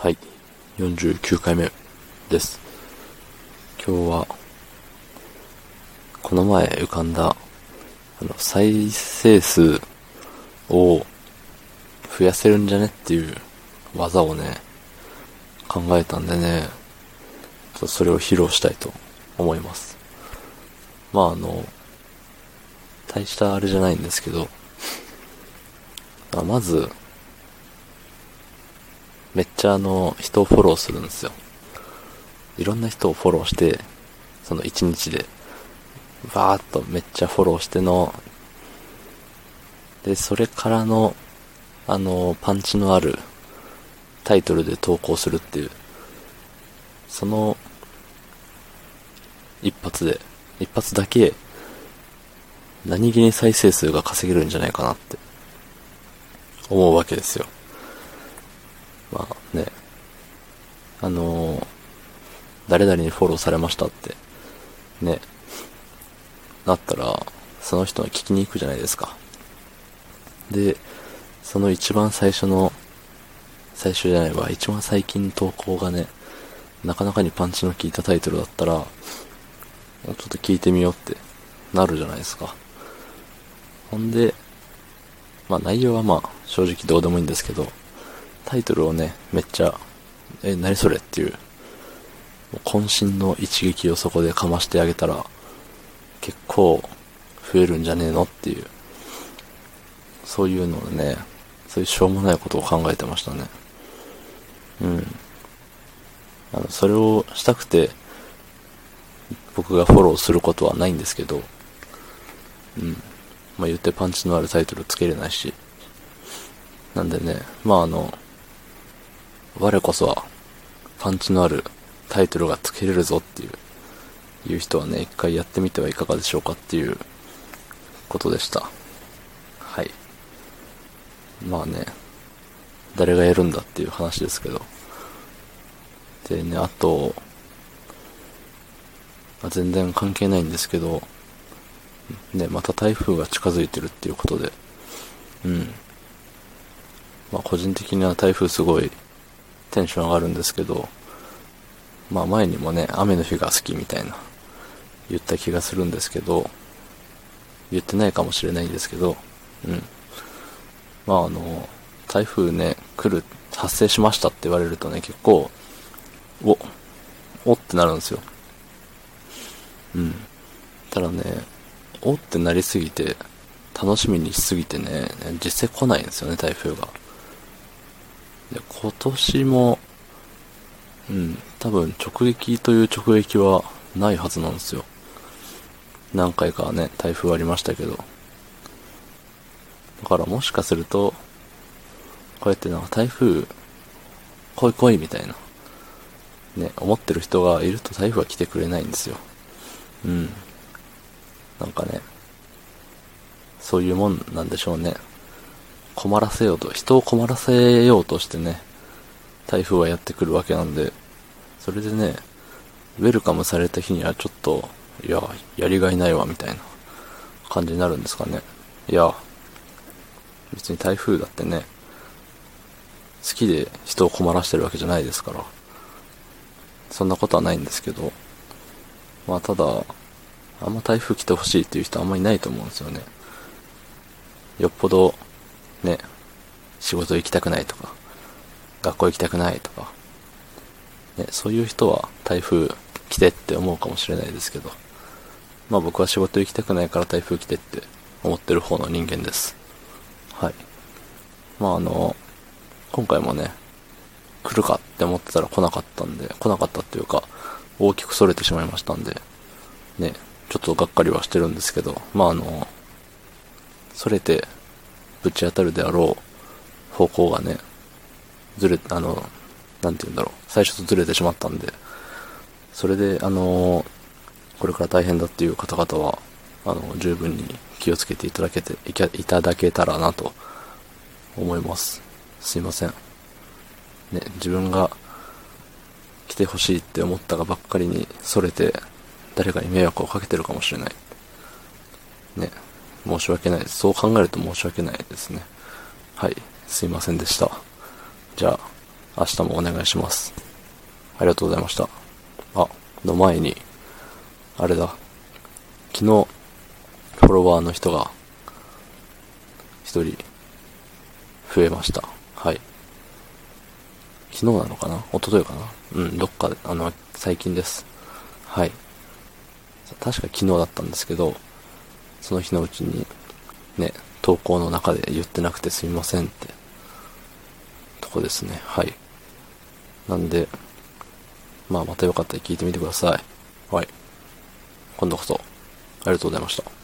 はい。49回目です。今日は、この前浮かんだ、あの、再生数を増やせるんじゃねっていう技をね、考えたんでね、ちょっとそれを披露したいと思います。まああの、大したあれじゃないんですけど、まず、めっちゃあの、人をフォローするんですよ。いろんな人をフォローして、その一日で、バーっとめっちゃフォローしての、で、それからの、あの、パンチのあるタイトルで投稿するっていう、その、一発で、一発だけ、何気に再生数が稼げるんじゃないかなって、思うわけですよ。まあね、あのー誰々にフォローされましたって、ね、なったら、その人が聞きに行くじゃないですか。で、その一番最初の、最初じゃないわ、一番最近の投稿がね、なかなかにパンチの効いたタイトルだったら、もうちょっと聞いてみようってなるじゃないですか。ほんで、まあ内容はまあ正直どうでもいいんですけど、タイトルをね、めっちゃ、え、何それっていう、う渾身の一撃をそこでかましてあげたら、結構増えるんじゃねえのっていう、そういうのをね、そういうしょうもないことを考えてましたね。うん。あの、それをしたくて、僕がフォローすることはないんですけど、うん。まあ言ってパンチのあるタイトルつけれないし、なんでね、まああの、我こそは、パンチのあるタイトルがつけれるぞっていう、いう人はね、一回やってみてはいかがでしょうかっていうことでした。はい。まあね、誰がやるんだっていう話ですけど。でね、あと、まあ全然関係ないんですけど、ね、また台風が近づいてるっていうことで、うん。まあ個人的には台風すごいテンション上がるんですけど、まあ前にもね、雨の日が好きみたいな言った気がするんですけど、言ってないかもしれないんですけど、うん。まああの、台風ね、来る、発生しましたって言われるとね、結構、お、おってなるんですよ。うん。ただね、おってなりすぎて、楽しみにしすぎてね、実際来ないんですよね、台風が。で、今年も、うん、多分直撃という直撃はないはずなんですよ。何回かね、台風ありましたけど。だからもしかすると、こうやってなんか台風、来い来いみたいな、ね、思ってる人がいると台風は来てくれないんですよ。うん。なんかね、そういうもんなんでしょうね。困らせようと、人を困らせようとしてね、台風はやってくるわけなんで、それでね、ウェルカムされた日にはちょっと、いや、やりがいないわ、みたいな感じになるんですかね。いや、別に台風だってね、好きで人を困らしてるわけじゃないですから、そんなことはないんですけど、まあただ、あんま台風来てほしいっていう人あんまいないと思うんですよね。よっぽど、ね、仕事行きたくないとか、学校行きたくないとか、ね、そういう人は台風来てって思うかもしれないですけど、まあ僕は仕事行きたくないから台風来てって思ってる方の人間です。はい。まああの、今回もね、来るかって思ってたら来なかったんで、来なかったっていうか、大きく逸れてしまいましたんで、ね、ちょっとがっかりはしてるんですけど、まああの、逸れてぶち当たるであろう方向がね、ずれ、あの、なんて言うんだろう、最初とずれてしまったんで、それで、あの、これから大変だっていう方々は、あの、十分に気をつけていただけて、いいただけたらなと思います。すいません。ね、自分が来てほしいって思ったがばっかりに、それて、誰かに迷惑をかけてるかもしれない。ね、申し訳ないです。そう考えると申し訳ないですね。はい、すいませんでした。じゃあ、明日もお願いします。ありがとうございました。あ、の前に、あれだ。昨日、フォロワーの人が、一人、増えました。はい。昨日なのかな？一昨日かな？うん、どっかで、あの、最近です。はい。確か昨日だったんですけど、その日のうちに、ね、投稿の中で言ってなくてすみませんって、とこですね。はい。なんで、まあまたよかったら聞いてみてください。はい。今度こそ、ありがとうございました。